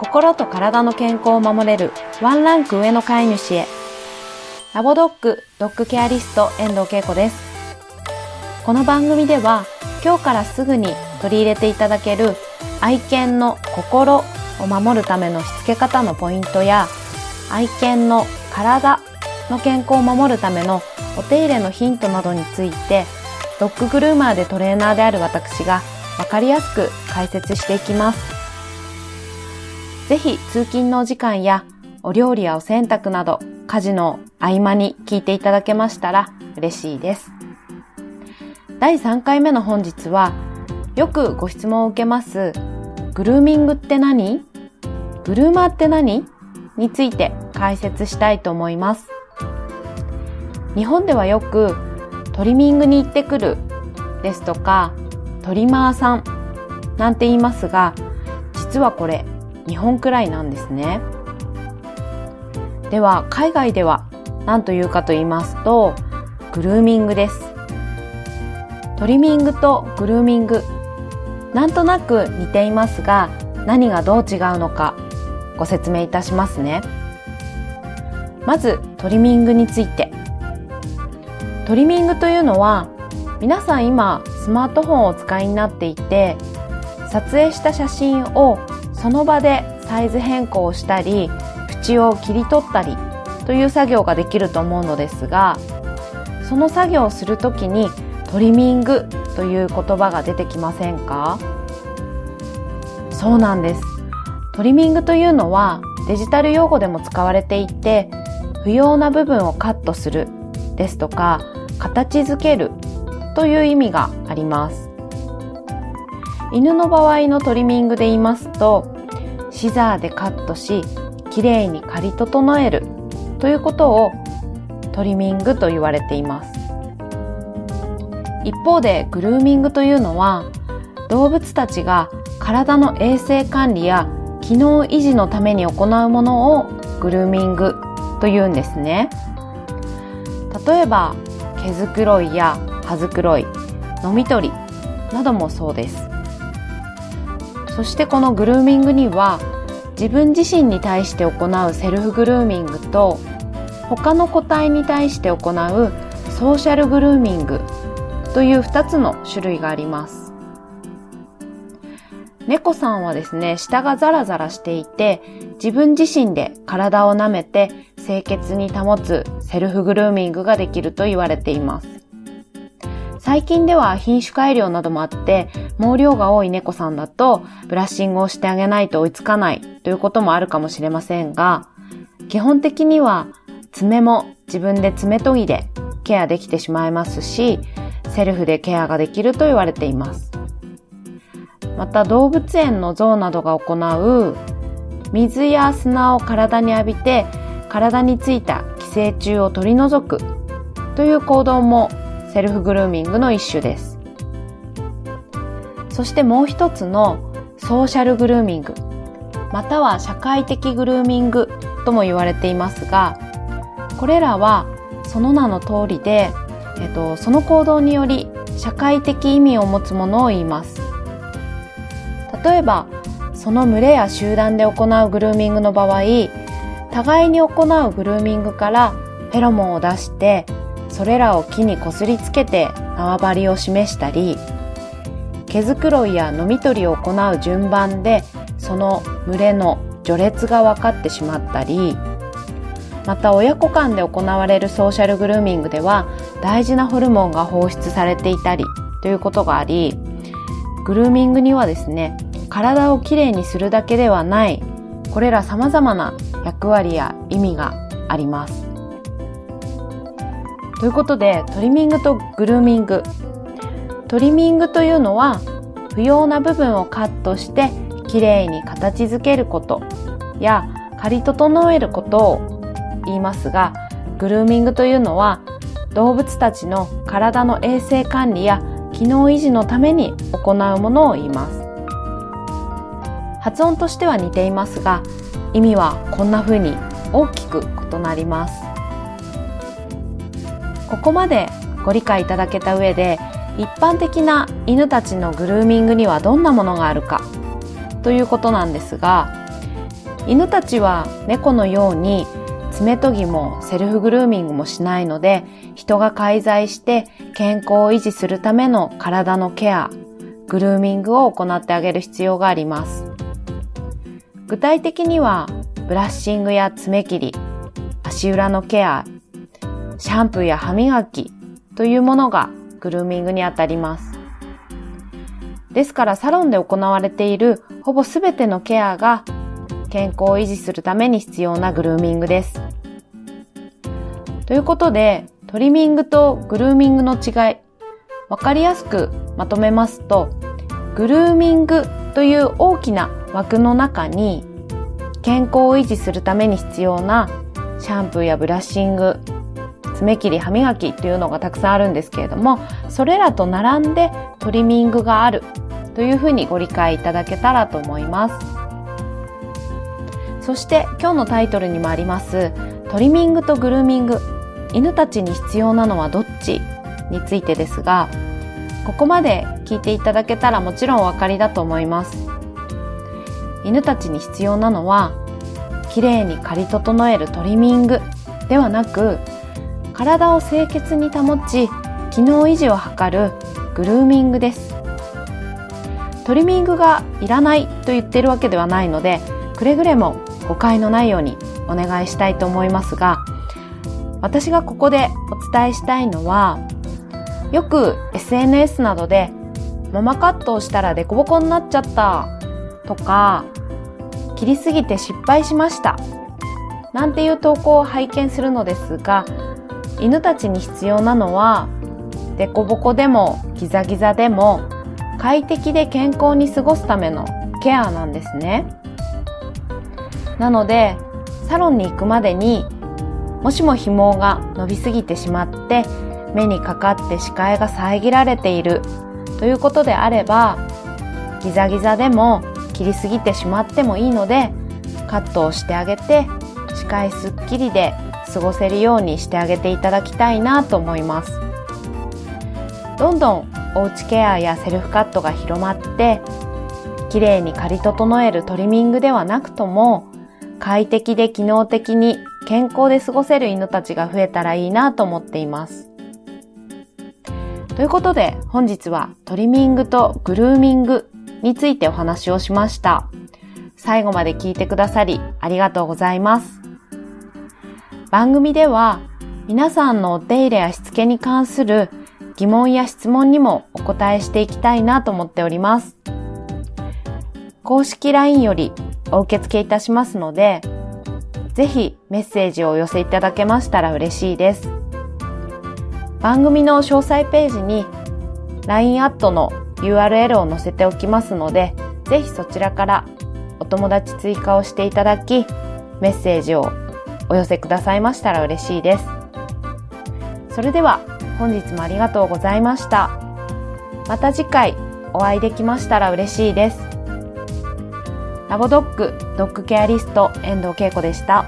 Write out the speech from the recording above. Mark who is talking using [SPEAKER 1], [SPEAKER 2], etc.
[SPEAKER 1] 心と体の健康を守れるワンランク上の飼い主へラボドッグドッグケアリスト遠藤恵子ですこの番組では今日からすぐに取り入れていただける愛犬の心を守るためのしつけ方のポイントや愛犬の体の健康を守るためのお手入れのヒントなどについてドッググルーマーでトレーナーである私がわかりやすく解説していきます。ぜひ通勤のお時間やお料理やお洗濯など家事の合間に聞いていただけましたら嬉しいです。第3回目の本日はよくご質問を受けますグルーミングって何？グルーマーって何？について解説したいと思います。日本ではよくトリミングに行ってくるですとかトリマーさんなんて言いますが実はこれ日本くらいなんですね。では海外では何というかと言いますとグルーミングです。トリミングとグルーミングなんとなく似ていますが何がどう違うのかご説明いたしますね。まずトリミングについて。トリミングというのは皆さん今スマートフォンをお使いになっていて撮影した写真をその場でサイズ変更をしたり縁を切り取ったりという作業ができると思うのですがその作業をするときにトリミングという言葉が出てきませんか？そうなんですトリミングというのはデジタル用語でも使われていて不要な部分をカットするですとか形づけるという意味があります。犬の場合のトリミングで言いますと、シザーでカットし、きれいに刈り整えるということをトリミングと言われています。一方でグルーミングというのは動物たちが体の衛生管理や機能維持のために行うものをグルーミングというんですね。例えば毛づくろいや葉づくろい飲み取りなどもそうですそしてこのグルーミングには自分自身に対して行うセルフグルーミングと他の個体に対して行うソーシャルグルーミングという2つの種類があります猫さんはですね、舌がザラザラしていて、自分自身で体を舐めて清潔に保つセルフグルーミングができると言われています。最近では品種改良などもあって、毛量が多い猫さんだと、ブラッシングをしてあげないと追いつかないということもあるかもしれませんが、基本的には爪も自分で爪研ぎでケアできてしまいますし、セルフでケアができると言われています。また動物園の象などが行う水や砂を体に浴びて体についた寄生虫を取り除くという行動もセルフグルーミングの一種です。そしてもう一つのソーシャルグルーミング、または社会的グルーミングとも言われていますが、これらはその名の通りで、えっと、その行動により社会的意味を持つものを言います。例えば、その群れや集団で行うグルーミングの場合、互いに行うグルーミングからフェロモンを出してそれらを木にこすりつけて縄張りを示したり毛づくろいや飲み取りを行う順番でその群れの序列が分かってしまったりまた親子間で行われるソーシャルグルーミングでは大事なホルモンが放出されていたりということがありグルーミングにはですね体をきれいにするだけではないこれら様々な役割や意味があります。ということで、トリミングとグルーミング。トリミングというのは、不要な部分をカットしてきれいに形づけることや刈り整えることを言いますが、グルーミングというのは動物たちの体の衛生管理や機能維持のために行うものを言います。発音としては似ていますが、意味はこんな風に大きく異なります。ここまでご理解いただけた上で、一般的な犬たちのグルーミングにはどんなものがあるか？ということなんですが、犬たちは猫のように爪研ぎもセルフグルーミングもしないので、人が介在して健康を維持するための体のケア、グルーミングを行ってあげる必要があります。具体的には、ブラッシングや爪切り、足裏のケア、シャンプーや歯磨きというものがグルーミングにあたります。ですからサロンで行われているほぼすべてのケアが健康を維持するために必要なグルーミングです。ということで、トリミングとグルーミングの違い、わかりやすくまとめますと、グルーミングという大きな枠の中に健康を維持するために必要なシャンプーやブラッシング、爪切り、歯磨きというのがたくさんあるんですけれども、それらと並んでトリミングがあるというふうにご理解いただけたらと思います。そして今日のタイトルにもありますトリミングとグルーミング犬たちに必要なのはどっちについてですがここまで聞いていただけたらもちろんお分かりだと思います犬たちに必要なのはきれいに刈り整えるトリミングではなく体を清潔に保ち機能維持を図るグルーミングです。トリミングがいらないと言ってるわけではないのでくれぐれも誤解のないようにお願いしたいと思いますが、私がここでお伝えしたいのは、よく SNS などでママカットをしたらデコボコになっちゃったとか、切りすぎて失敗しましたなんていう投稿を拝見するのですが、犬たちに必要なのは、デコボコでもギザギザでも快適で健康に過ごすためのケアなんですね。なので、サロンに行くまでに、もしも紐が伸びすぎてしまって、目にかかって視界が遮られているということであれば、ギザギザでも切りすぎてしまってもいいので、カットをしてあげて、視界すっきりで過ごせるようにしてあげていただきたいなと思います。どんどんおうちケアやセルフカットが広まって、綺麗に刈り整えるトリミングではなくとも、快適で機能的に健康で過ごせる犬たちが増えたらいいなと思っています。ということで本日はトリミングとグルーミングについてお話をしました。最後まで聞いてくださりありがとうございます。番組では皆さんのお手入れやしつけに関する疑問や質問にもお答えしていきたいなと思っております。公式 LINE よりお受付いたしますので、ぜひメッセージをお寄せいただけましたら嬉しいです。番組の詳細ページに LINE アットの URL を載せておきますので、ぜひそちらからお友達追加をしていただき、メッセージをお寄せくださいましたら嬉しいです。それでは本日もありがとうございました。また次回お会いできましたら嬉しいです。ラボドッグドッグケアリスト遠藤恵子でした。